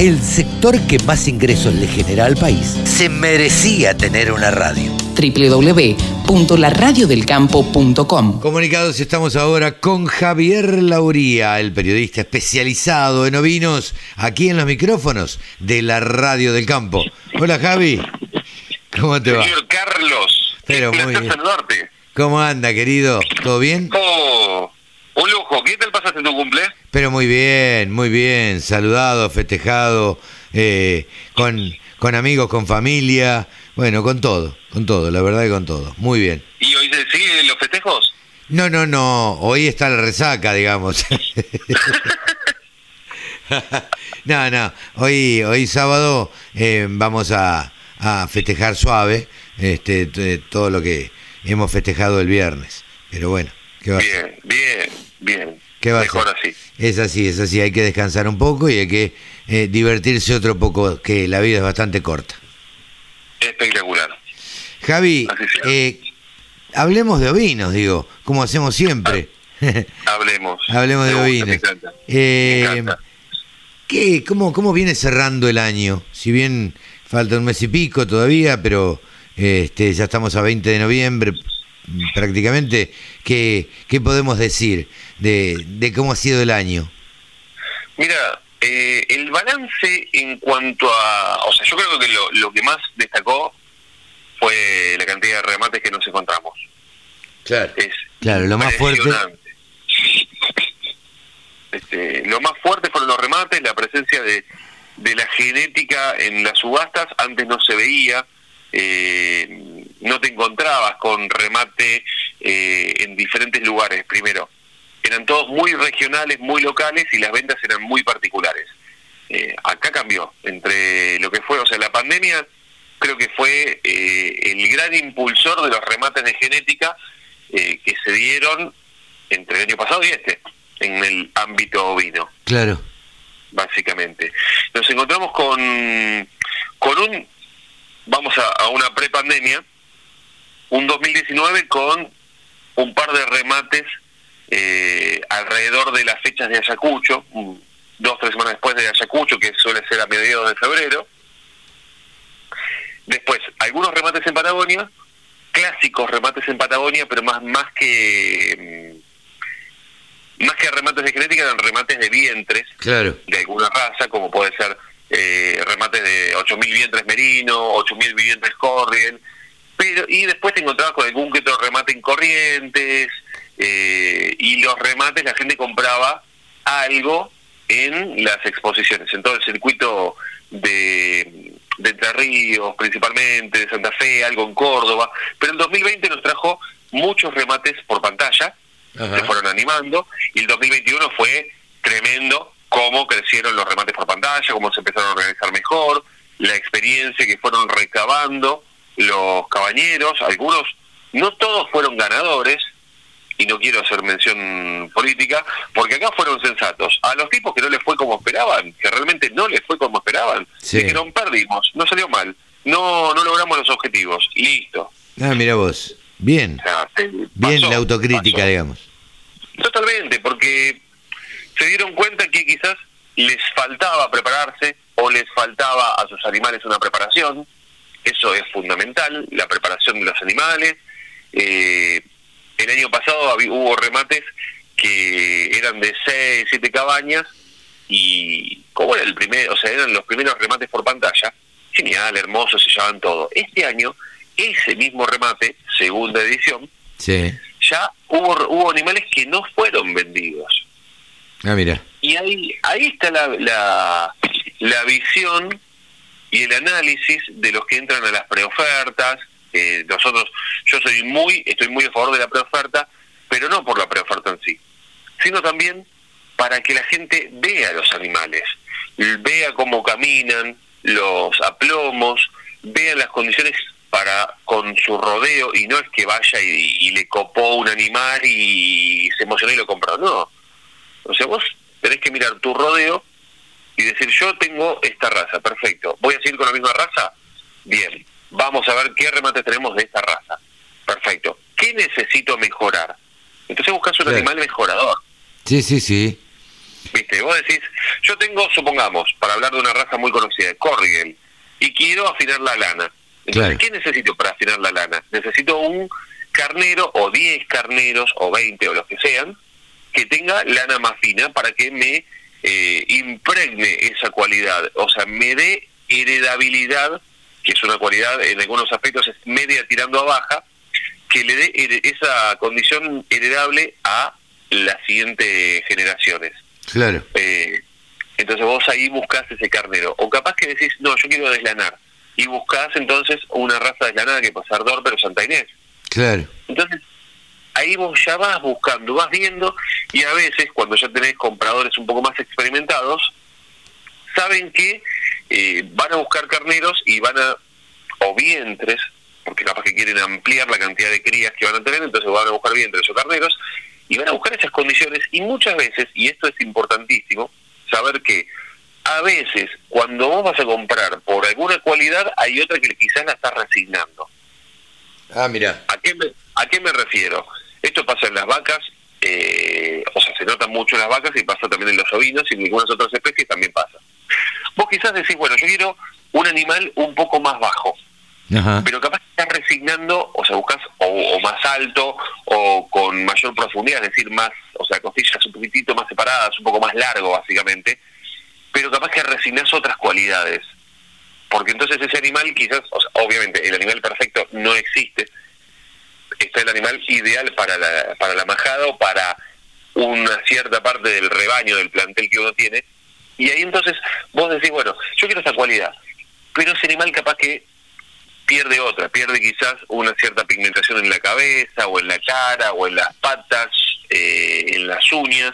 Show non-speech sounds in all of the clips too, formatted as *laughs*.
el sector que más ingresos le genera al país, se merecía tener una radio. www.laradiodelcampo.com Comunicados estamos ahora con Javier Lauría, el periodista especializado en ovinos, aquí en los micrófonos de la Radio del Campo. Hola Javi, ¿cómo te va? Señor Carlos, Pero muy bien. ¿Cómo anda, querido? ¿Todo bien? Oh, un lujo. ¿Qué tal pasaste tu cumple? Pero muy bien, muy bien, saludado, festejado, eh, con, con amigos, con familia, bueno, con todo, con todo, la verdad que con todo, muy bien. ¿Y hoy se siguen los festejos? No, no, no, hoy está la resaca, digamos. *laughs* no, no, hoy, hoy sábado eh, vamos a, a festejar suave este, todo lo que hemos festejado el viernes, pero bueno, Bien, bien, bien. ¿Qué va Mejor así. Es así, es así, hay que descansar un poco y hay que eh, divertirse otro poco, que la vida es bastante corta. Espectacular. Javi, eh, hablemos de ovinos, digo, como hacemos siempre. *laughs* Hablemos. Hablemos de ovinos. Me encanta. Eh, me encanta. ¿qué, cómo, ¿Cómo viene cerrando el año? Si bien falta un mes y pico todavía, pero este, ya estamos a 20 de noviembre prácticamente, ¿qué, qué podemos decir de, de cómo ha sido el año? Mira, eh, el balance en cuanto a... O sea, yo creo que lo, lo que más destacó fue la cantidad de remates que nos encontramos. Claro. Es Claro, lo más fuerte. impresionante. Este, lo más fuerte fueron los remates, la presencia de, de la genética en las subastas. Antes no se veía, eh, no te encontrabas con remate eh, en diferentes lugares. Primero, eran todos muy regionales, muy locales y las ventas eran muy particulares. Eh, acá cambió entre lo que fue, o sea, la pandemia creo que fue eh, el gran impulsor de los remates de genética eh, que se dieron entre el año pasado y este, en el ámbito ovino, Claro. básicamente. Nos encontramos con, con un, vamos a, a una prepandemia, un 2019 con un par de remates eh, alrededor de las fechas de Ayacucho, dos tres semanas después de Ayacucho, que suele ser a mediados de febrero. Después, algunos remates en Patagonia, clásicos remates en Patagonia, pero más más que mm, más que remates de genética eran remates de vientres Claro. de alguna raza, como puede ser eh, remates de 8.000 vientres merino, 8.000 vientres corrien, pero y después te encontrabas con algún que otro remate en corrientes, eh, y los remates la gente compraba algo en las exposiciones, en todo el circuito de, de Entre Ríos principalmente, de Santa Fe, algo en Córdoba, pero el 2020 nos trajo muchos remates por pantalla, Ajá. se fueron animando y el 2021 fue tremendo cómo crecieron los remates por pantalla, cómo se empezaron a organizar mejor, la experiencia que fueron recabando los cabañeros, algunos, no todos fueron ganadores, y no quiero hacer mención política, porque acá fueron sensatos. A los tipos que no les fue como esperaban, que realmente no les fue como esperaban, Sí. dijeron, perdimos, no salió mal, no, no logramos los objetivos, listo. Ah, mira vos. Bien. O sea, Bien la autocrítica, pasó. digamos. Totalmente, porque se dieron cuenta que quizás les faltaba prepararse o les faltaba a sus animales una preparación. Eso es fundamental, la preparación de los animales. Eh, el año pasado hubo remates que eran de 6, 7 cabañas y como era el primer, o sea, eran los primeros remates por pantalla, genial, hermoso, se llevaban todo. Este año, ese mismo remate, segunda edición, Sí. ya hubo, hubo animales que no fueron vendidos. Ah, mira. Y ahí, ahí está la, la, la visión y el análisis de los que entran a las preofertas. Eh, nosotros, yo soy muy, estoy muy a favor de la preoferta, pero no por la preoferta en sí, sino también para que la gente vea los animales, vea cómo caminan, los aplomos, vea las condiciones para con su rodeo y no es que vaya y, y le copó un animal y se emocionó y lo compró, no. O sea, vos tenés que mirar tu rodeo y decir, yo tengo esta raza, perfecto. ¿Voy a seguir con la misma raza? Bien. Vamos a ver qué remates tenemos de esta raza. Perfecto. ¿Qué necesito mejorar? Entonces buscas un animal mejorador. Sí, sí, sí. ¿Viste? Vos decís, yo tengo, supongamos, para hablar de una raza muy conocida, Corrigal, y quiero afinar la lana. Entonces, Claro. ¿qué necesito para afinar la lana? Necesito un carnero o 10 carneros o 20 o los que sean que tenga lana más fina para que me eh, impregne esa cualidad, o sea, me dé heredabilidad, que es una cualidad en algunos aspectos es media tirando a baja, que le dé esa condición heredable a las siguientes generaciones. Claro. Eh, entonces vos ahí buscás ese carnero. O capaz que decís, no, yo quiero deslanar. Y buscás entonces una raza deslanada que puede ser Dor, pero Santa Inés. Claro. Entonces, ahí vos ya vas buscando, vas viendo, y a veces cuando ya tenés compradores un poco más experimentados, saben que eh, van a buscar carneros y van a, o vientres, porque capaz que quieren ampliar la cantidad de crías que van a tener, entonces van a buscar vientres o carneros, y van a buscar esas condiciones, y muchas veces, y esto es importantísimo, saber que a veces cuando vos vas a comprar por alguna cualidad, hay otra que quizás la estás resignando. Ah, mira. ¿A qué me, a qué me refiero? Esto pasa en las vacas, eh, o sea, se nota mucho en las vacas y pasa también en los ovinos y en algunas otras especies también pasa. Vos quizás decís, bueno, yo quiero un animal un poco más bajo, Ajá. pero capaz que estás resignando, o sea, buscas o, o más alto o con mayor profundidad, es decir, más, o sea, costillas un poquitito más separadas, un poco más largo, básicamente, pero capaz que resignás otras cualidades. Porque entonces ese animal quizás, o sea, obviamente el animal perfecto no existe, está el animal ideal para la, para la majada o para una cierta parte del rebaño, del plantel que uno tiene, y ahí entonces vos decís, bueno, yo quiero esa cualidad, pero ese animal capaz que pierde otra, pierde quizás una cierta pigmentación en la cabeza o en la cara o en las patas, eh, en las uñas,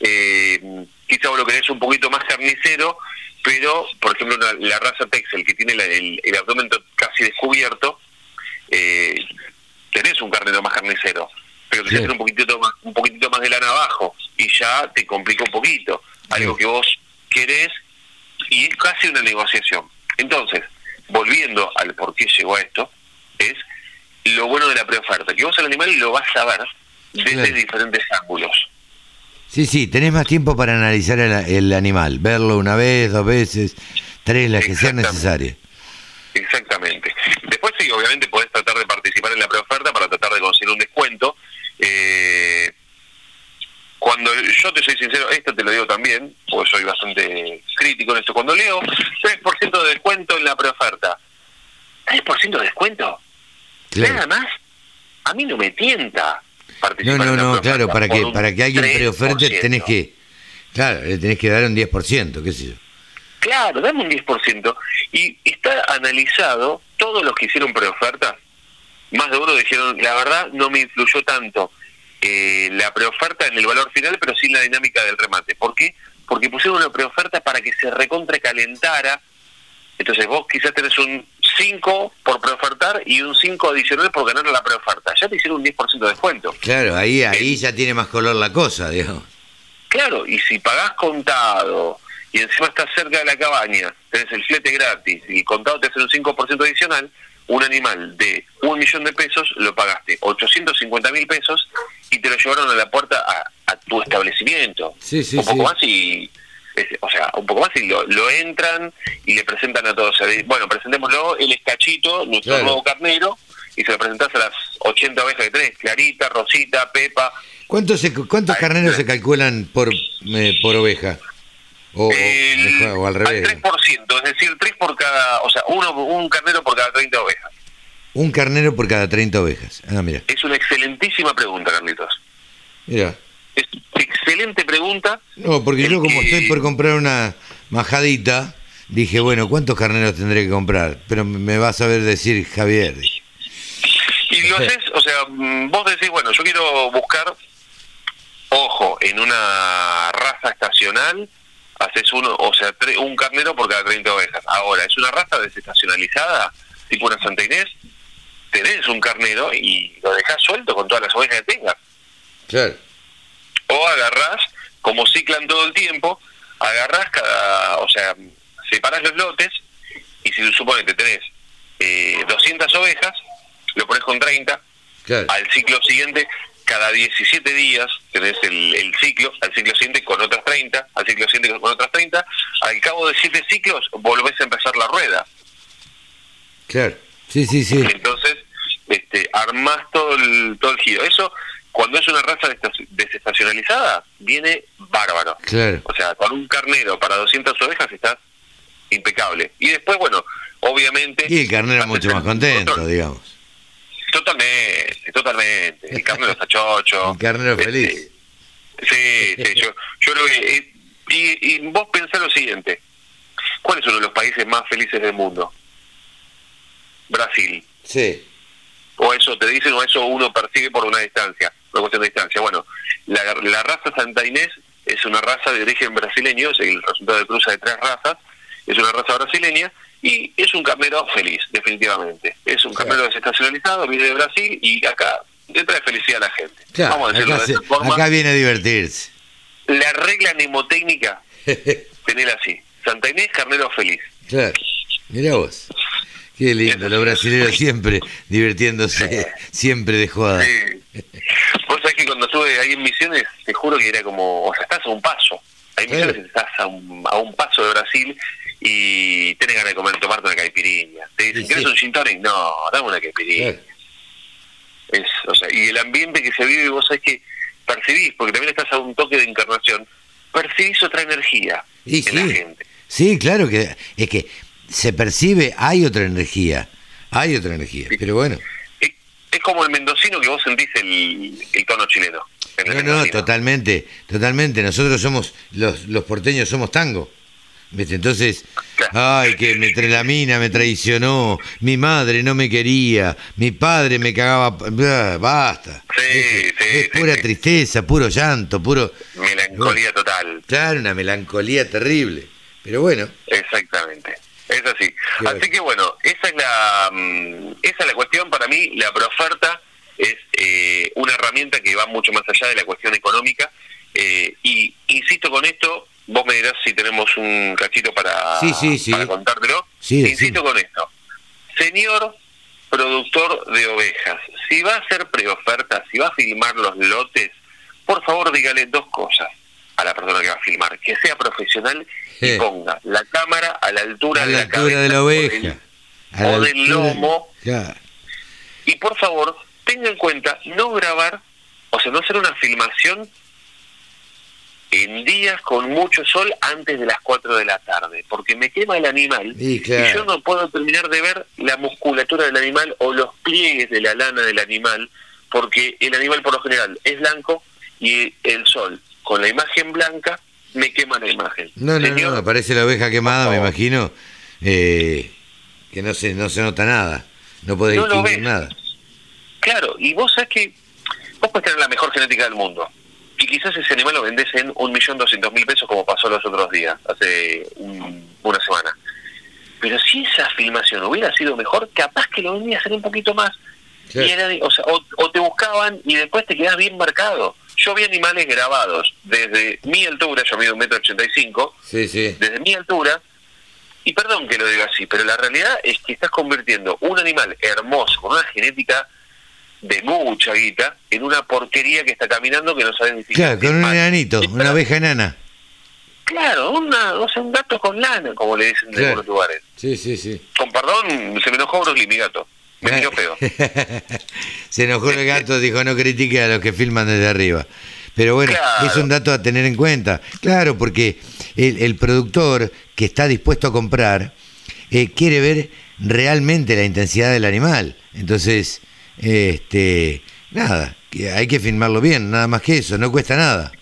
eh, quizás vos lo querés un poquito más carnicero, pero por ejemplo la raza Texel que tiene la- el, el abdomen casi descubierto, eh, tenés un carnero más carnicero, pero Sí. tiene un poquitito más, un poquitito más de lana abajo y ya te complica un poquito, algo que vos querés y es casi una negociación. Entonces, volviendo al por qué llegó a esto, es lo bueno de la preoferta, que vos al animal lo vas a ver desde Claro. diferentes ángulos. Sí, sí, tenés más tiempo para analizar el, el animal, verlo una vez, dos veces, tres, las que sean necesarias. Exactamente. Después sí, obviamente podés tratar de participar en la preoferta para tratar de conseguir un descuento. Eh, cuando yo te soy sincero, esto te lo digo también, porque soy bastante crítico en esto. Cuando leo 3% de descuento en la preoferta, ¿3% de descuento? Claro. Nada más. A mí no me tienta No, participar no, en la no, claro, para que para que alguien 3%. preoferte tenés que, claro, le tenés que dar un 10%, qué sé yo. Claro, dame un 10%. Y está analizado, todos los que hicieron preoferta, más de uno dijeron, la verdad no me influyó tanto eh, la preoferta en el valor final, pero sí en la dinámica del remate. ¿Por qué? Porque pusieron una preoferta para que se recontrecalentara. Entonces vos quizás tenés un 5 por preofertar y un 5 adicional por ganar la preoferta. Ya te hicieron un 10% de descuento. Claro, ahí ahí ya tiene más color la cosa, digamos. Claro, y si pagás contado y encima estás cerca de la cabaña, tenés el flete gratis y contado te hace un 5% adicional, un animal de un millón de pesos lo pagaste 850 mil pesos y te lo llevaron a la puerta a, a tu establecimiento. Sí, sí, un poco sí. más y... es- O sea, un poco más y lo, lo entran y le presentan a todos. Bueno, presentémoslo, él es Cachito, nuestro Claro. nuevo carnero, y se lo presentás a las 80 ovejas que tenés, Clarita, Rosita, Pepa, ¿Cuántos cuántos Ahí, carneros claro. se calculan por eh, por oveja? O, El- mejor, o al revés. 3%, es decir, 3 por cada, o sea, uno, un carnero por cada 30 ovejas. Un carnero por cada 30 ovejas. Ah, mira. Es una excelentísima pregunta, Carlitos. Mira. Es excelente pregunta. No, porque yo como que- estoy por comprar una majadita, dije, bueno, ¿cuántos carneros tendré que comprar? Pero me va a saber decir Javier. Y lo haces, o sea, mm, vos decís, bueno, yo quiero buscar, ojo, en una raza estacional, haces uno, o sea, tre- un carnero por cada 30 ovejas. Ahora, es una raza desestacionalizada, tipo una Santa Inés, tenés un carnero y lo dejás suelto con todas las ovejas que tengas. Claro. o agarrás, como ciclan todo el tiempo, agarrás cada, o sea, separás los lotes y si suponete tenés eh, 200 ovejas, lo pones con 30, Claro. al ciclo siguiente cada 17 días tenés el, el ciclo, al ciclo siguiente con otras 30, al ciclo siguiente con otras 30, al cabo de 7 ciclos volvés a empezar la rueda. Claro. Sí, sí, sí. Entonces, este, armás todo el, todo el giro. Eso, cuando es una raza desesta- desestacionalizada, viene bárbaro. Claro. O sea, con un carnero para 200 ovejas estás impecable. Y después, bueno, obviamente... Y el carnero mucho más contento, control. digamos. Totalmente, totalmente. El carnero está chocho. *laughs* El carnero Este, feliz. Sí, sí, yo, yo creo que... y, y vos pensás lo siguiente. ¿Cuál es uno de los países más felices del mundo? Brasil. Sí. o eso te dicen o eso uno persigue por una distancia, una cuestión de distancia. Bueno, la, la raza Santa Inés es una raza de origen brasileño, es el resultado de cruza de tres razas, es una raza brasileña y es un carnero feliz, definitivamente. Es un Claro. carnero desestacionalizado, viene de Brasil y acá le trae felicidad a la gente. Claro, Vamos a decirlo acá, de forma. acá viene a divertirse. La regla mnemotécnica, *laughs* tener así. Santa Inés, carnero feliz. Claro. Mirá vos. Qué lindo, los brasileños siempre divirtiéndose, *laughs* siempre de joda. Sí. Vos sabés que cuando estuve ahí en Misiones, te juro que era como, o sea, estás a un paso. Hay Claro. Misiones que estás a un, a un paso de Brasil y tenés ganas de comer, tomarte una caipirinha. Te dicen, Sí, ¿querés sí. un gin tonic? No, dame una caipirinha. Es, o sea, y el ambiente que se vive, vos sabés que percibís, porque también estás a un toque de encarnación, percibís otra energía Y en la sí. gente. Sí, claro que es que se percibe, hay otra energía, hay otra energía, pero bueno, Es, es como el mendocino que vos sentís el, el tono chileno. el no, no, totalmente, totalmente, nosotros somos, los, los porteños somos tango. Entonces, ay, que me tra- la mina me traicionó, mi madre no me quería, mi padre me cagaba, basta. Sí, es, sí, es pura sí. tristeza, puro llanto, puro, Melancolía total. claro, una melancolía terrible, pero bueno, Exactamente. Es así. Así que bueno, esa es la mm, esa es la cuestión para mí, la proferta es eh, una herramienta que va mucho más allá de la cuestión económica eh, y insisto con esto, vos me dirás si tenemos un cachito para, Sí, sí, sí. para contártelo. Insisto con esto. Señor productor de ovejas, si va a hacer preoferta, si va a filmar los lotes, por favor dígale dos cosas a la persona que va a filmar, que sea profesional y ponga la cámara a la altura, a de la la altura cabeza de la o oveja, del- a la o del altura- lomo. Claro. y por favor tenga en cuenta no grabar, o sea, no hacer una filmación en días con mucho sol antes de las 4 de la tarde, porque me quema el animal Y claro. y yo no puedo terminar de ver la musculatura del animal o los pliegues de la lana del animal, porque el animal por lo general es blanco y el sol con la imagen blanca me quema la imagen. No, no, Señor, no, aparece la oveja quemada, me imagino, eh, que no se, no se nota nada, no podés No distinguir nada. Claro, y vos sabés que vos puedes tener la mejor genética del mundo. Y quizás ese animal lo vendés en un millón doscientos mil pesos como pasó los otros días, hace un- una semana. Pero si esa filmación hubiera sido mejor, capaz que lo vendías en un poquito más. Y era o, sea, o, o te buscaban y después te quedás bien marcado. Yo vi animales grabados desde mi altura, yo mido un metro ochenta y cinco, desde mi altura, y perdón que lo diga así, pero la realidad es que estás convirtiendo un animal hermoso, con una genética de mucha guita, en una porquería que está caminando que no sabes ni siquiera Claro, con un enanito, una oveja enana. Claro, una, o sea, un gato con lana, como le dicen en Claro. algunos lugares. Sí, sí, sí. Con perdón, se me enojó Broly, mi gato. Me miró feo. *laughs* Se enojó el gato, dijo no critique a los que filman desde arriba. Pero bueno, Claro. es un dato a tener en cuenta. Claro, porque el, el productor que está dispuesto a comprar eh, quiere ver realmente la intensidad del animal. Entonces, este, nada, hay que filmarlo bien, nada más que eso, no cuesta nada.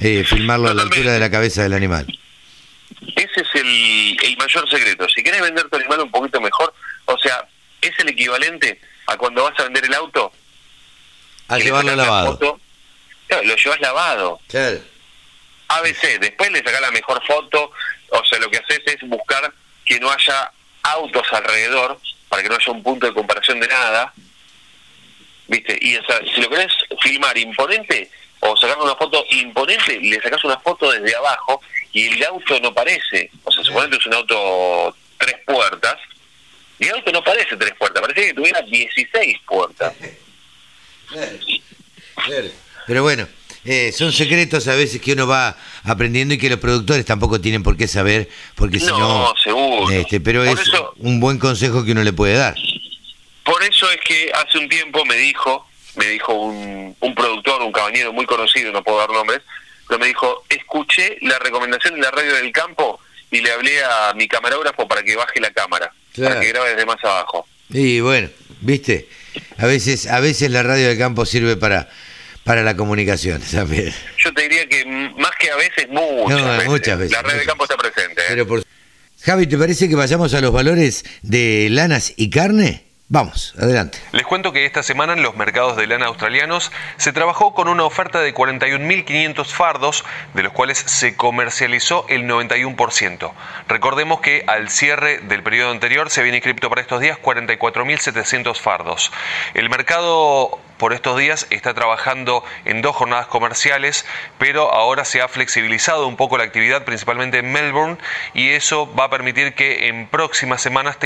eh, filmarlo a la altura de la cabeza del animal. Ese es el, el mayor secreto. Si querés vender tu animal un poquito mejor, o sea, es el equivalente a cuando vas a vender el auto. A llevarlo la lavado. foto, claro, lo llevas lavado. Claro. ABC, después le sacás la mejor foto, o sea, lo que haces es buscar que no haya autos alrededor, para que no haya un punto de comparación de nada, ¿viste? Y o sea, si lo querés filmar imponente, o sacar una foto imponente, le sacás una foto desde abajo y el auto no parece, o sea, suponete es un auto tres puertas, y el auto no parece tres puertas, parece que tuviera 16 puertas. Pero bueno, eh, son secretos a veces que uno va aprendiendo y que los productores tampoco tienen por qué saber, porque si no... seguro. Este, pero es un buen consejo que uno le puede dar. Por eso es que hace un tiempo me dijo, me dijo un, un productor, un caballero muy conocido, no puedo dar nombres, pero me dijo, escuché la recomendación de la radio del campo y le hablé a mi camarógrafo para que baje la cámara, para que grabe desde más abajo. Y bueno, viste, a veces, a veces la radio del campo sirve para para la comunicación *laughs* también. Yo te diría que más que a veces, muchas, veces. La radio del campo está presente. ¿eh? Pero por... Javi, ¿te parece que vayamos a los valores de lanas y carne? Vamos, adelante. Les cuento que esta semana en los mercados de lana australianos se trabajó con una oferta de 41.500 fardos, de los cuales se comercializó el 91%. Recordemos que al cierre del periodo anterior se habían inscrito para estos días 44.700 fardos. El mercado por estos días está trabajando en dos jornadas comerciales, pero ahora se ha flexibilizado un poco la actividad, principalmente en Melbourne, y eso va a permitir que en próximas semanas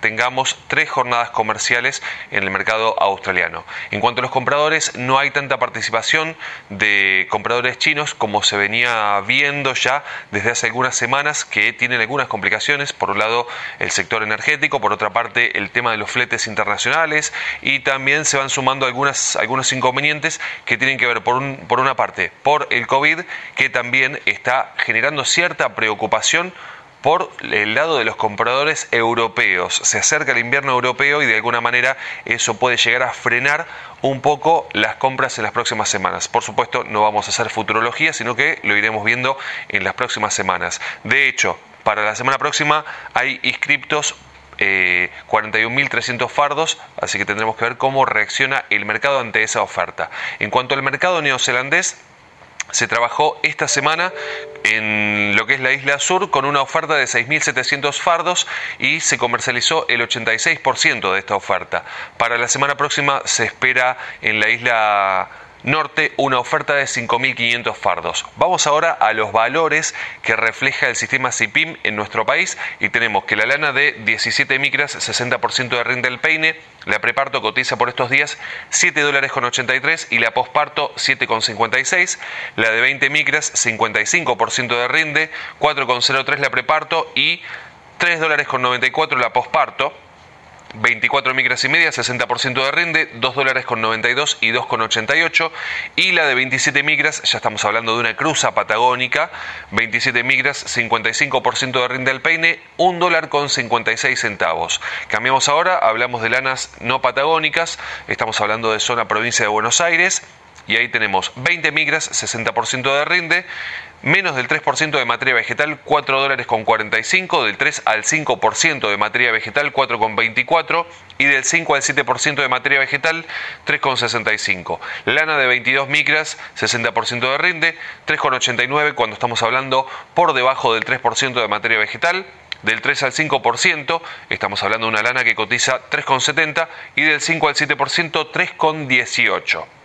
tengamos tres jornadas comerciales en el mercado australiano. En cuanto a los compradores, no hay tanta participación de compradores chinos como se venía viendo ya desde hace algunas semanas, que tienen algunas complicaciones. Por un lado, el sector energético, por otra parte, el tema de los fletes internacionales, y también se van sumando algunas algunos inconvenientes que tienen que ver, por, por una parte, por el COVID, que también está generando cierta preocupación por el lado de los compradores europeos. Se acerca el invierno europeo y de alguna manera eso puede llegar a frenar un poco las compras en las próximas semanas. Por supuesto, no vamos a hacer futurología, sino que lo iremos viendo en las próximas semanas. De hecho, para la semana próxima hay inscriptos eh, 41.300 fardos, así que tendremos que ver cómo reacciona el mercado ante esa oferta. En cuanto al mercado neozelandés, se trabajó esta semana en lo que es la isla sur con una oferta de 6.700 fardos y se comercializó el 86% de esta oferta. Para la semana próxima se espera en la isla Norte una oferta de 5.500 fardos. Vamos ahora a los valores que refleja el sistema CIPIM en nuestro país y tenemos que la lana de 17 micras, 60% de rinde del peine, la preparto cotiza por estos días 7 dólares con 83 y la posparto 7,56, la de 20 micras 55% de rinde, 4,03 la preparto y 3 dólares con 94 la posparto. 24 micras y media, 60% de rinde, 2 dólares con 92 y 2,88. Y la de 27 micras, ya estamos hablando de una cruza patagónica, 27 micras, 55% de rinde al peine, 1 dólar con 56 centavos. Cambiamos ahora, hablamos de lanas no patagónicas, estamos hablando de zona provincia de Buenos Aires. Y ahí tenemos 20 micras, 60% de rinde, menos del 3% de materia vegetal, 4 dólares con 45, del 3 al 5% de materia vegetal, 4 con 24 y del 5 al 7% de materia vegetal, 3,65. Lana de 22 micras, 60% de rinde, 3,89 cuando estamos hablando por debajo del 3% de materia vegetal. Del 3 al 5% estamos hablando de una lana que cotiza 3,70 y del 5 al 7% 3,18.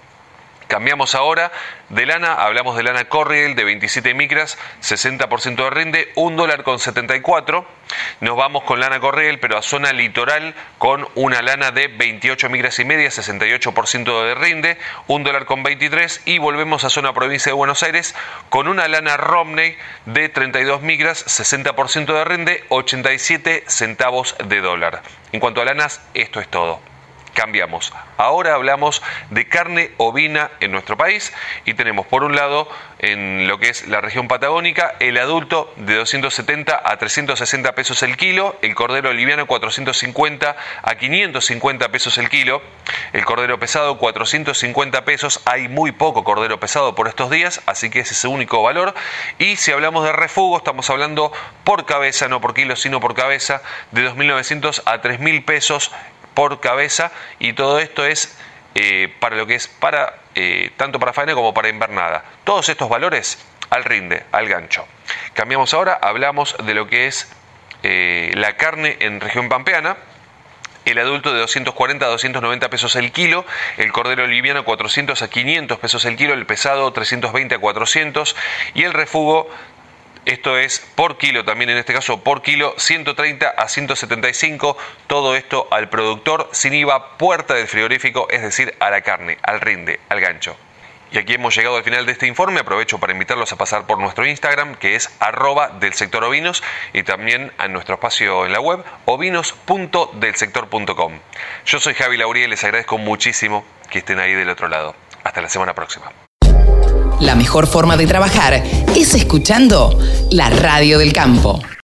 Cambiamos ahora de lana, hablamos de lana Corriel de 27 micras, 60% de rinde, 1 dólar con 74. Nos vamos con lana Corriel, pero a zona litoral con una lana de 28 micras y media, 68% de rinde, 1 dólar con 23. Y volvemos a zona provincia de Buenos Aires con una lana Romney de 32 micras, 60% de rinde, 87 centavos de dólar. En cuanto a lanas, esto es todo cambiamos. Ahora hablamos de carne ovina en nuestro país y tenemos por un lado en lo que es la región patagónica el adulto de 270 a 360 pesos el kilo, el cordero liviano 450 a 550 pesos el kilo, el cordero pesado 450 pesos, hay muy poco cordero pesado por estos días, así que ese es el único valor y si hablamos de refugo estamos hablando por cabeza, no por kilo, sino por cabeza, de 2.900 a 3.000 pesos por cabeza y todo esto es eh, para lo que es para eh, tanto para faena como para invernada. Todos estos valores al rinde, al gancho. Cambiamos ahora, hablamos de lo que es eh, la carne en región pampeana. El adulto de 240 a 290 pesos el kilo, el cordero liviano 400 a 500 pesos el kilo, el pesado 320 a 400 y el refugo esto es por kilo, también en este caso por kilo, 130 a 175. Todo esto al productor sin IVA, puerta del frigorífico, es decir, a la carne, al rinde, al gancho. Y aquí hemos llegado al final de este informe. Aprovecho para invitarlos a pasar por nuestro Instagram, que es arroba del sector ovinos, y también a nuestro espacio en la web, ovinos.delsector.com. Yo soy Javi Lauriel, les agradezco muchísimo que estén ahí del otro lado. Hasta la semana próxima. La mejor forma de trabajar es escuchando la radio del campo.